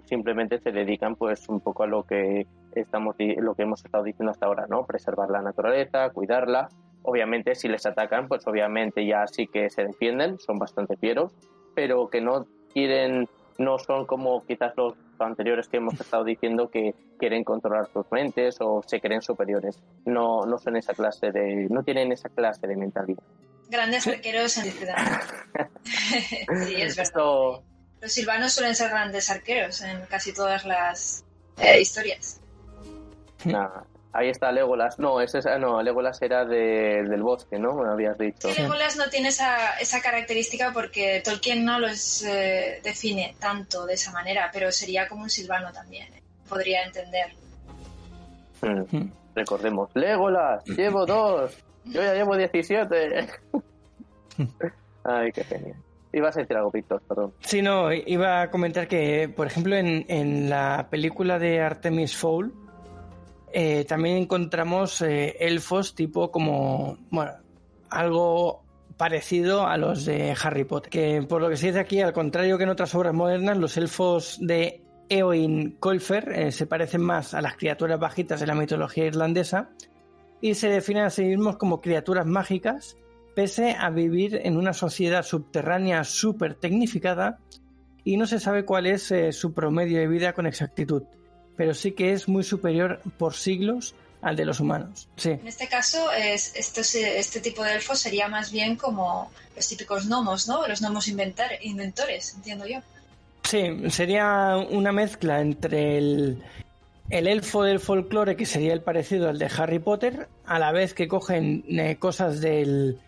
Simplemente se dedican pues un poco a lo que estamos lo que hemos estado diciendo hasta ahora, ¿no? Preservar la naturaleza, cuidarla Obviamente, si les atacan, pues obviamente ya sí que se defienden, son bastante fieros, pero que no quieren, no son como quizás los anteriores que hemos estado diciendo que quieren controlar sus mentes o se creen superiores. No, no son esa clase de, no tienen esa clase de mentalidad. Grandes arqueros en ciudad. sí, es verdad. Los silvanos suelen ser grandes arqueros en casi todas las eh, historias. Ahí está Legolas. No, ese, no, Legolas era del bosque, ¿no? Me habías dicho. Legolas no tiene esa, esa característica porque Tolkien no los eh, define tanto de esa manera, pero sería como un silvano también. ¿eh? Podría entender. Hmm. Hmm. Recordemos, Legolas, llevo dos. Yo ya llevo 17. Ay, qué genial. Ibas a decir algo, Víctor, perdón. Sí, no, iba a comentar que, por ejemplo, en, en la película de Artemis Fowl, eh, también encontramos eh, elfos tipo como, bueno, algo parecido a los de Harry Potter. Que por lo que se dice aquí, al contrario que en otras obras modernas, los elfos de Eoin Colfer eh, se parecen más a las criaturas bajitas de la mitología irlandesa y se definen a sí mismos como criaturas mágicas, pese a vivir en una sociedad subterránea súper tecnificada y no se sabe cuál es su promedio de vida con exactitud pero sí que es muy superior por siglos al de los humanos. Sí. En este caso, es, este, este tipo de elfos sería más bien como los típicos gnomos, ¿no? Los gnomos inventores, entiendo yo. Sí, sería una mezcla entre el, el elfo del folclore, que sería el parecido al de Harry Potter, a la vez que cogen eh, cosas del,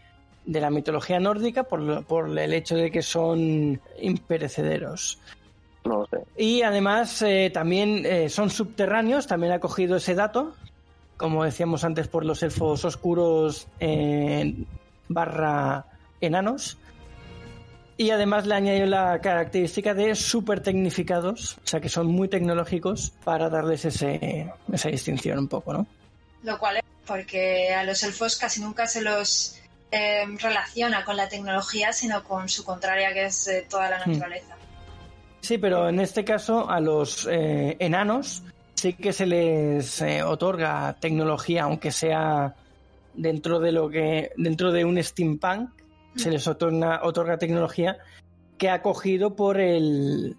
de la mitología nórdica por, por el hecho de que son imperecederos. No sé. Y además eh, también eh, son subterráneos, también ha cogido ese dato, como decíamos antes, por los elfos oscuros barra enanos. Y además le añadido la característica de súper tecnificados, o sea que son muy tecnológicos para darles ese, esa distinción un poco, ¿no? Lo cual es porque a los elfos casi nunca se los eh, relaciona con la tecnología, sino con su contraria, que es toda la hmm. naturaleza. Sí, pero en este caso a los eh, enanos sí que se les eh, otorga tecnología, aunque sea dentro de lo que dentro de un steampunk se les otorga, otorga tecnología que ha cogido por el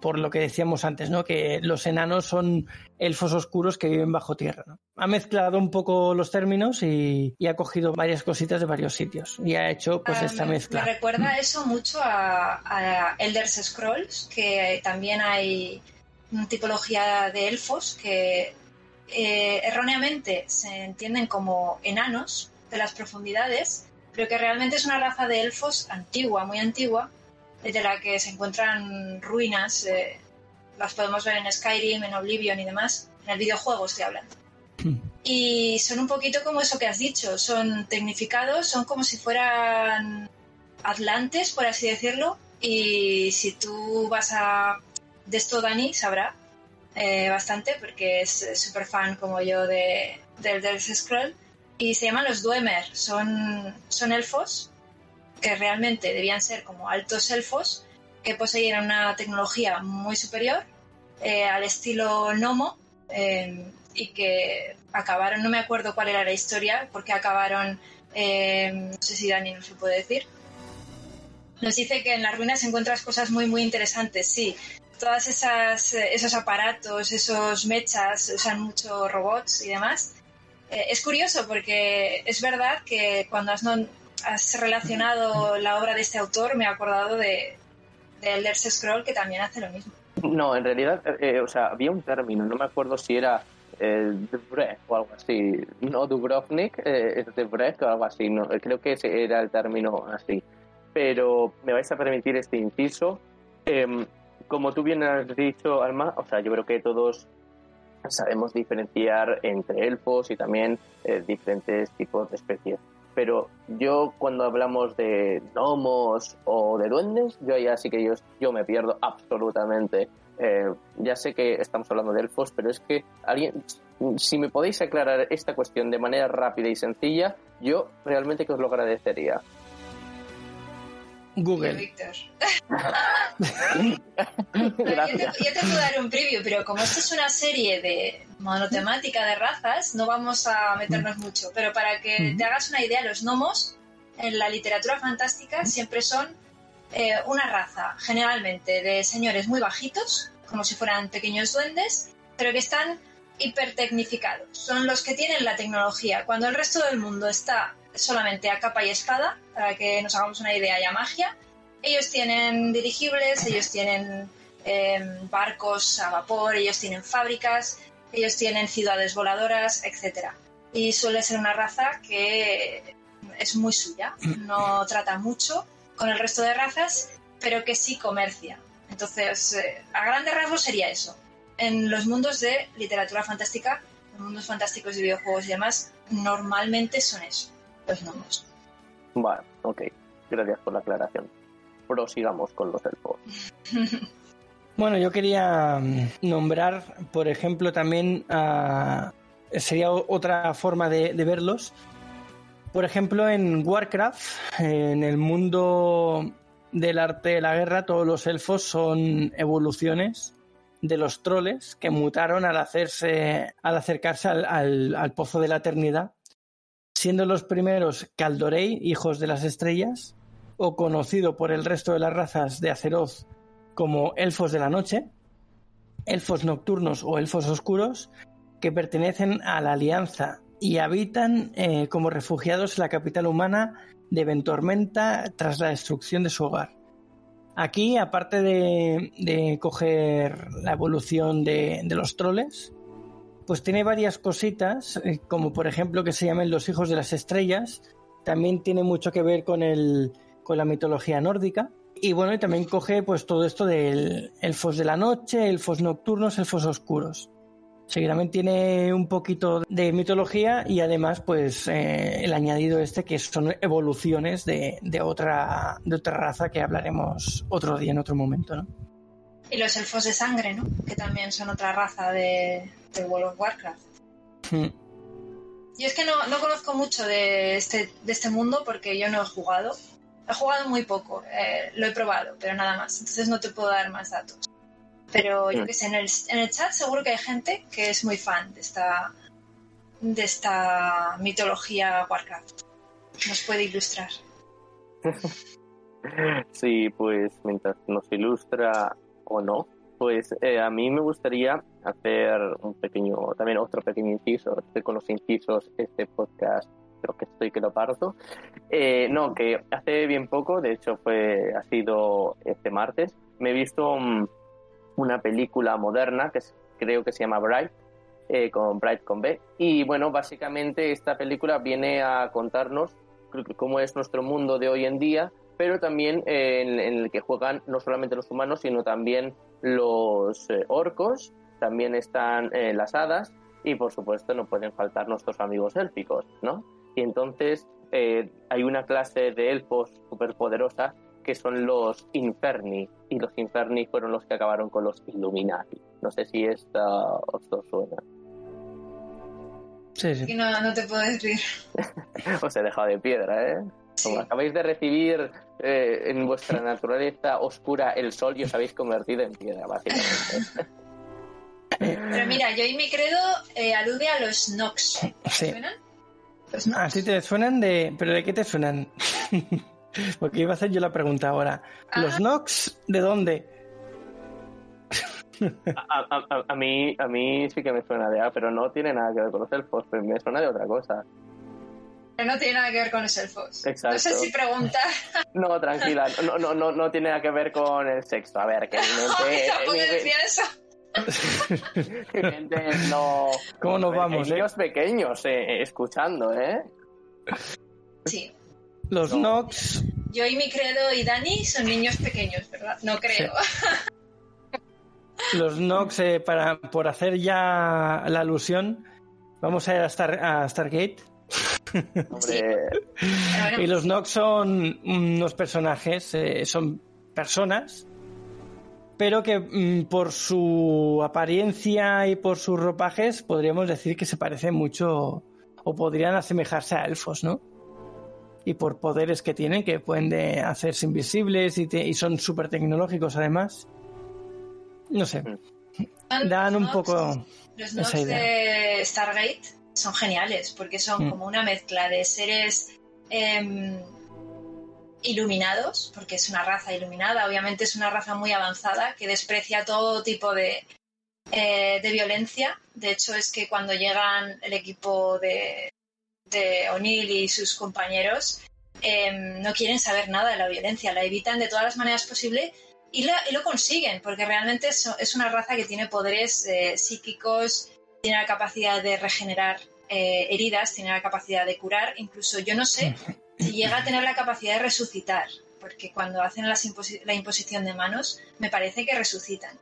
por lo que decíamos antes, ¿no? Que los enanos son elfos oscuros que viven bajo tierra. ¿no? Ha mezclado un poco los términos y, ha cogido varias cositas de varios sitios y ha hecho pues esta mezcla. Me recuerda eso mucho a, a Elder Scrolls, que también hay una tipología de elfos que eh, erróneamente se entienden como enanos de las profundidades, pero que realmente es una raza de elfos antigua, muy antigua, de la que se encuentran ruinas, eh, las podemos ver en Skyrim, en Oblivion y demás, en el videojuego estoy hablando. Hmm. Y son un poquito como eso que has dicho, son tecnificados, son como si fueran atlantes, por así decirlo, y si tú vas a... De esto Dani sabrá eh, bastante, porque es súper fan como yo de, del Death Scroll, y se llaman los Duemer, son, son elfos que realmente debían ser como altos elfos que poseían una tecnología muy superior eh, al estilo Nomo eh, y que acabaron, no me acuerdo cuál era la historia, porque acabaron, eh, no sé si Dani nos lo puede decir. Nos dice que en las ruinas encuentras cosas muy, muy interesantes, sí. Todas esas esos aparatos, esos mechas, usan muchos robots y demás. es curioso porque es verdad que cuando has, has relacionado la obra de este autor, me he acordado de, de Elder Scroll, que también hace lo mismo. No, en realidad, eh, o sea, había un término, no me acuerdo si era Dubrecht o algo así, no Dubrovnik, eh, es o algo así, no, creo que ese era el término así. pero me vais a permitir este inciso. Em, como tú bien has dicho, Alma, o sea, yo creo que todos sabemos diferenciar entre elfos y también eh, diferentes tipos de especies. Pero yo cuando hablamos de gnomos o de duendes, yo ya sí que yo, yo me pierdo absolutamente. Eh, ya sé que estamos hablando de elfos, pero es que alguien, si me podéis aclarar esta cuestión de manera rápida y sencilla, yo realmente que os lo agradecería. Google. yo, te, yo, te, puedo dar un preview, pero como esto es una serie de monotemática de razas, no vamos a meternos mucho. Pero para que te hagas una idea, los gnomos en la literatura fantástica siempre son eh, una raza, generalmente de señores muy bajitos, como si fueran pequeños duendes, pero que están hipertecnificados. Son los que tienen la tecnología. Cuando el resto del mundo está solamente a capa y espada, para que nos hagamos una idea, ya magia. Ellos tienen dirigibles, ellos tienen em, barcos a vapor, ellos tienen fábricas, ellos tienen ciudades voladoras, etc. Y suele ser una raza que es muy suya, no trata mucho con el resto de razas, pero que sí comercia. Entonces, eh, a grandes rasgos sería eso. En los mundos de literatura fantástica, los mundos fantásticos y videojuegos y demás, normalmente son eso los gnomos. Vale, ok. Gracias por la aclaración. Prosigamos con los elfos. bueno, yo quería mm, nombrar, por ejemplo, también sería otra forma de, verlos. Por ejemplo, en Warcraft, en el mundo del arte de la guerra, todos los elfos son evoluciones de los troles que mutaron al hacerse, al acercarse al, al pozo de la eternidad siendo los primeros Caldorei, hijos de las estrellas, o conocido por el resto de las razas de Azeroth como elfos de la noche, elfos nocturnos o elfos oscuros, que pertenecen a la Alianza y habitan eh, como refugiados en la capital humana de Ventormenta tras la destrucción de su hogar. Aquí, aparte de, coger la evolución de los troles, pues tiene varias cositas, eh, como por ejemplo que se llamen los hijos de las estrellas. También tiene mucho que ver con, el, con la mitología nórdica. Y bueno, y también coge pues todo esto del elfos de la noche, elfos nocturnos, elfos oscuros. Seguidamente tiene un poquito de mitología y además pues eh, el añadido este que son evoluciones de, de, otra, de otra raza que hablaremos otro día en otro momento, ¿no? Y los elfos de sangre, ¿no? Que también son otra raza de, World of Warcraft. Hmm. Y es que no, conozco mucho de este, de este mundo porque yo no he jugado. He jugado muy poco, eh, lo he probado, pero nada más. Entonces no te puedo dar más datos. Pero yo que sé, en el, en el chat seguro que hay gente que es muy fan de esta, de esta mitología Warcraft. Nos puede ilustrar. Sí, pues mientras nos ilustra o no, pues eh, a mí me gustaría hacer un pequeño, también otro pequeño inciso, con los incisos, este podcast creo que estoy que lo parto. Eh, no, que hace bien poco, de hecho fue, ha sido este martes, me he visto una película moderna que creo que se llama Bright, eh, con Bright con B, y bueno, básicamente esta película viene a contarnos cómo es nuestro mundo de hoy en día, pero también en, el que juegan no solamente los humanos, sino también los eh, orcos, también están eh, las hadas y por supuesto no pueden faltar nuestros amigos élficos, ¿no? Y entonces eh, hay una clase de elfos superpoderosa que son los Inferni, y los Inferni fueron los que acabaron con los Illuminati. No sé si esta os suena. Sí, sí. no, no te puedo decir. os he dejado de piedra, ¿eh? Como acabáis de recibir eh, en vuestra naturaleza oscura el sol y os habéis convertido en piedra, básicamente. Pero mira, yo y mi credo eh, alude a los Nox. Sí. ¿Suenan? Ah, sí te suenan de... ¿Pero de qué te suenan? Porque iba a hacer yo la pregunta ahora. ¿Los ah. Nox de dónde? a, mí, a mí sí que me suena de A, pero no tiene nada que ver con los elfos, me suena de otra cosa no tiene nada que ver con los elfos. Exacto. No sé si preguntar. No, tranquila, no, no, no, no tiene nada que ver con el sexo. A ver, que mi mente... eso. no... ¿Cómo nos vamos? Niños pequeños eh, escuchando, ¿eh? Sí. Los Nox Yo y mi credo y Dani son niños pequeños, ¿verdad? No creo. Los Nox, eh, para, por hacer ya la alusión, vamos a ir a, Star, a Stargate. y los Nox son unos personajes, eh, son personas, pero que mm, por su apariencia y por sus ropajes podríamos decir que se parecen mucho o podrían asemejarse a elfos, ¿no? Y por poderes que tienen, que pueden de hacerse invisibles y, y son súper tecnológicos además. No sé. Dan un poco. Los nox de Stargate son geniales porque son mm. como una mezcla de seres em, iluminados, porque es una raza iluminada, obviamente es una raza muy avanzada que desprecia todo tipo de, eh, de violencia. De hecho, es que cuando llegan el equipo de, de O'Neill y sus compañeros, em, no quieren saber nada de la violencia, la evitan de todas las maneras posibles y, lo consiguen, porque realmente es, una raza que tiene poderes eh, psíquicos, tiene la capacidad de regenerar eh, heridas, tiene la capacidad de curar, incluso yo no sé si llega a tener la capacidad de resucitar, porque cuando hacen la imposición de manos me parece que resucitan.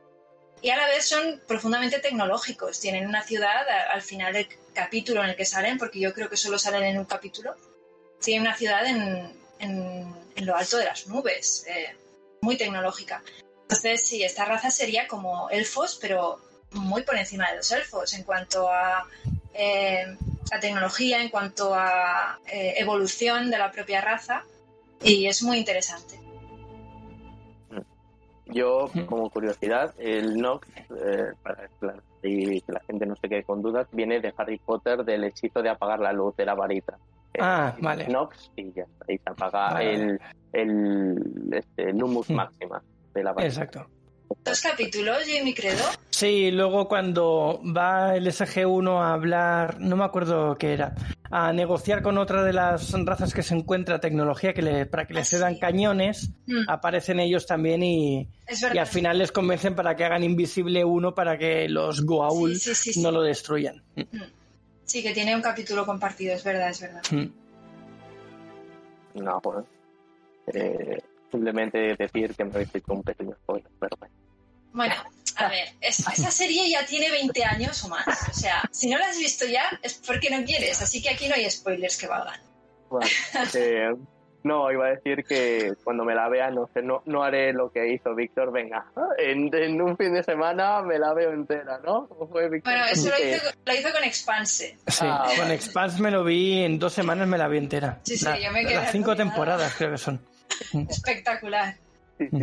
Y a la vez son profundamente tecnológicos, tienen una ciudad al final del capítulo en el que salen, porque yo creo que solo salen en un capítulo, tienen una ciudad en, lo alto de las nubes. Eh, muy tecnológica. Entonces, sí, esta raza sería como elfos, pero muy por encima de los elfos en cuanto a, eh, tecnología, en cuanto a eh, evolución de la propia raza, y es muy interesante. Yo, como curiosidad, el Nox, eh, para que la gente no se quede con dudas, viene de Harry Potter del hechizo de apagar la luz de la varita. Ah, vale. Nox y ya está. Y se apaga el, el este, Numus Máxima de la varita. Exacto. ¿Dos capítulos, Jimmy Credo? Sí, luego cuando va el SG-1 a hablar, no me acuerdo qué era, a negociar con otra de las razas que se encuentra tecnología que le, para que le ah, cedan cañones, mm. aparecen ellos también y, y, al final les convencen para que hagan invisible uno para que los Goa'uld no lo destruyan. Mm. Sí, que tiene un capítulo compartido, es verdad, es verdad. Mm. No, pues. Eh, simplemente decir que me habéis hecho un pequeño spoiler, pero bueno. Bueno, a ver, esa serie ya tiene 20 años o más. O sea, si no la has visto ya es porque no quieres, así que aquí no hay spoilers que valgan. Bueno, eh, no, iba a decir que cuando me la vea, no sé, no, no haré lo que hizo Víctor. Venga, en, un fin de semana me la veo entera, ¿no? Bueno, eso lo hizo, lo hizo, con Expanse. Sí, ah, con Expanse me lo vi en dos semanas, me la vi entera. Sí, sí, yo me quedé. Las cinco temporadas creo que son. Espectacular.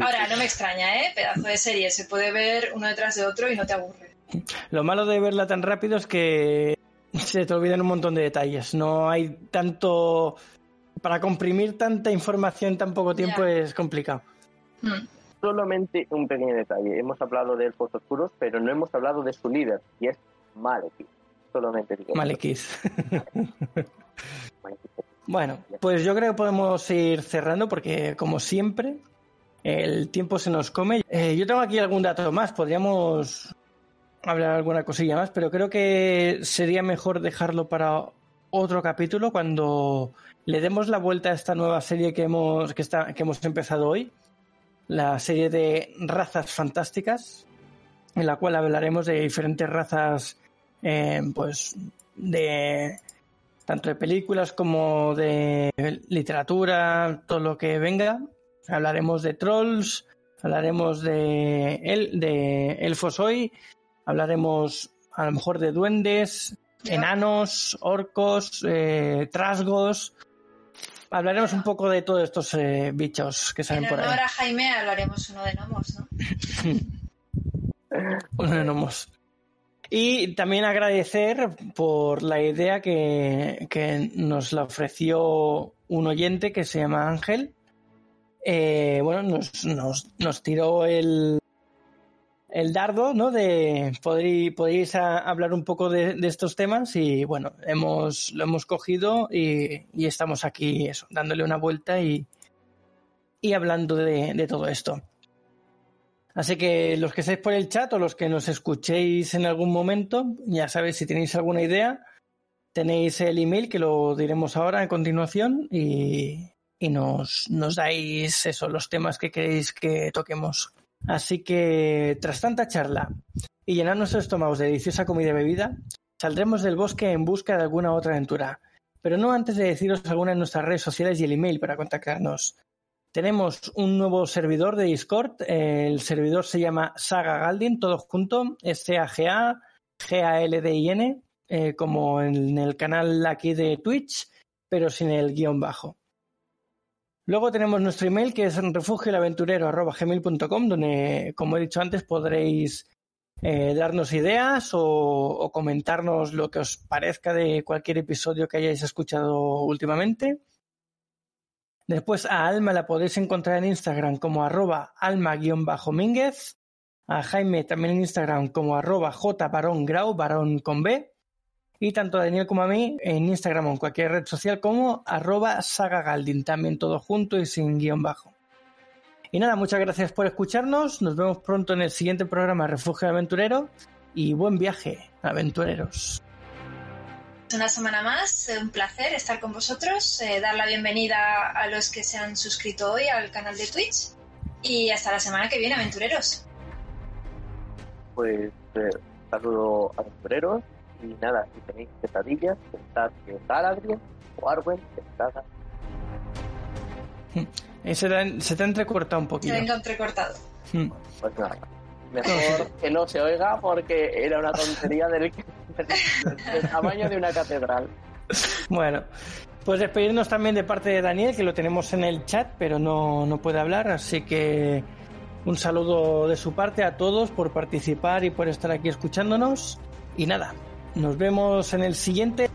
Ahora, no me extraña, ¿eh? Pedazo de serie. Se puede ver uno detrás de otro y no te aburre. Lo malo de verla tan rápido es que se te olvidan un montón de detalles. No hay tanto para comprimir tanta información en tan poco tiempo es complicado. Hmm. Solamente un pequeño detalle. Hemos hablado de elfos oscuros, pero no hemos hablado de su líder, y es Malekith. Solamente. Malekith. bueno, pues yo creo que podemos ir cerrando porque, como siempre, el tiempo se nos come. Eh, yo tengo aquí algún dato más. Podríamos hablar alguna cosilla más, pero creo que sería mejor dejarlo para otro capítulo cuando le demos la vuelta a esta nueva serie que hemos, que está, que hemos empezado hoy, la serie de razas fantásticas, en la cual hablaremos de diferentes razas, eh, pues, de tanto de películas como de literatura, todo lo que venga. Hablaremos de trolls, hablaremos de, el, de elfos hoy, hablaremos a lo mejor de duendes, enanos, orcos, eh, trasgos, hablaremos un poco de todos estos eh, bichos que salen por ahí. Ahora Jaime hablaremos uno de gnomos, ¿no? uno de gnomos. Y también agradecer por la idea que, que nos la ofreció un oyente que se llama Ángel. Eh, bueno, nos, nos, nos tiró el, el dardo, ¿no? De poder, podéis hablar un poco de, estos temas y bueno, hemos, lo hemos cogido y, estamos aquí eso, dándole una vuelta y, y hablando de, todo esto. Así que los que estáis por el chat o los que nos escuchéis en algún momento, ya sabéis si tenéis alguna idea, tenéis el email que lo diremos ahora a continuación y, y nos, nos dais eso, los temas que queréis que toquemos. Así que, tras tanta charla y llenar nuestros estómagos de deliciosa comida y bebida, saldremos del bosque en busca de alguna otra aventura. Pero no antes de deciros alguna de nuestras redes sociales y el email para contactarnos. Tenemos un nuevo servidor de Discord. El servidor se llama Saga Galdin, todo junto, S-A-G-A, G-A-L-D-I-N, eh, como en el canal aquí de Twitch, pero sin el guion bajo. Luego tenemos nuestro email que es refugioelaventurero.gmail.com donde, como he dicho antes, podréis eh, darnos ideas o, comentarnos lo que os parezca de cualquier episodio que hayáis escuchado últimamente. Después a Alma la podéis encontrar en Instagram como arroba alma-mínguez. A Jaime también en Instagram como arroba jbarón varón con B y tanto a Daniel como a mí en Instagram o en cualquier red social como arroba sagagaldin, también todo junto y sin guion bajo. Y nada, muchas gracias por escucharnos, nos vemos pronto en el siguiente programa Refugio Aventurero y buen viaje, aventureros. Una semana más, un placer estar con vosotros, eh, dar la bienvenida a los que se han suscrito hoy al canal de Twitch y hasta la semana que viene, aventureros. Pues eh, saludo aventureros y nada, si tenéis pesadillas, pensad que Galadriel o Arwen está se te, se te ha entrecortado un poquito. Se ha entrecortado. Hmm. Pues nada, mejor que no se oiga porque era una tontería del, del tamaño de una catedral. Bueno, pues despedirnos también de parte de Daniel, que lo tenemos en el chat, pero no, no puede hablar, así que un saludo de su parte a todos por participar y por estar aquí escuchándonos. Y nada, nos vemos en el siguiente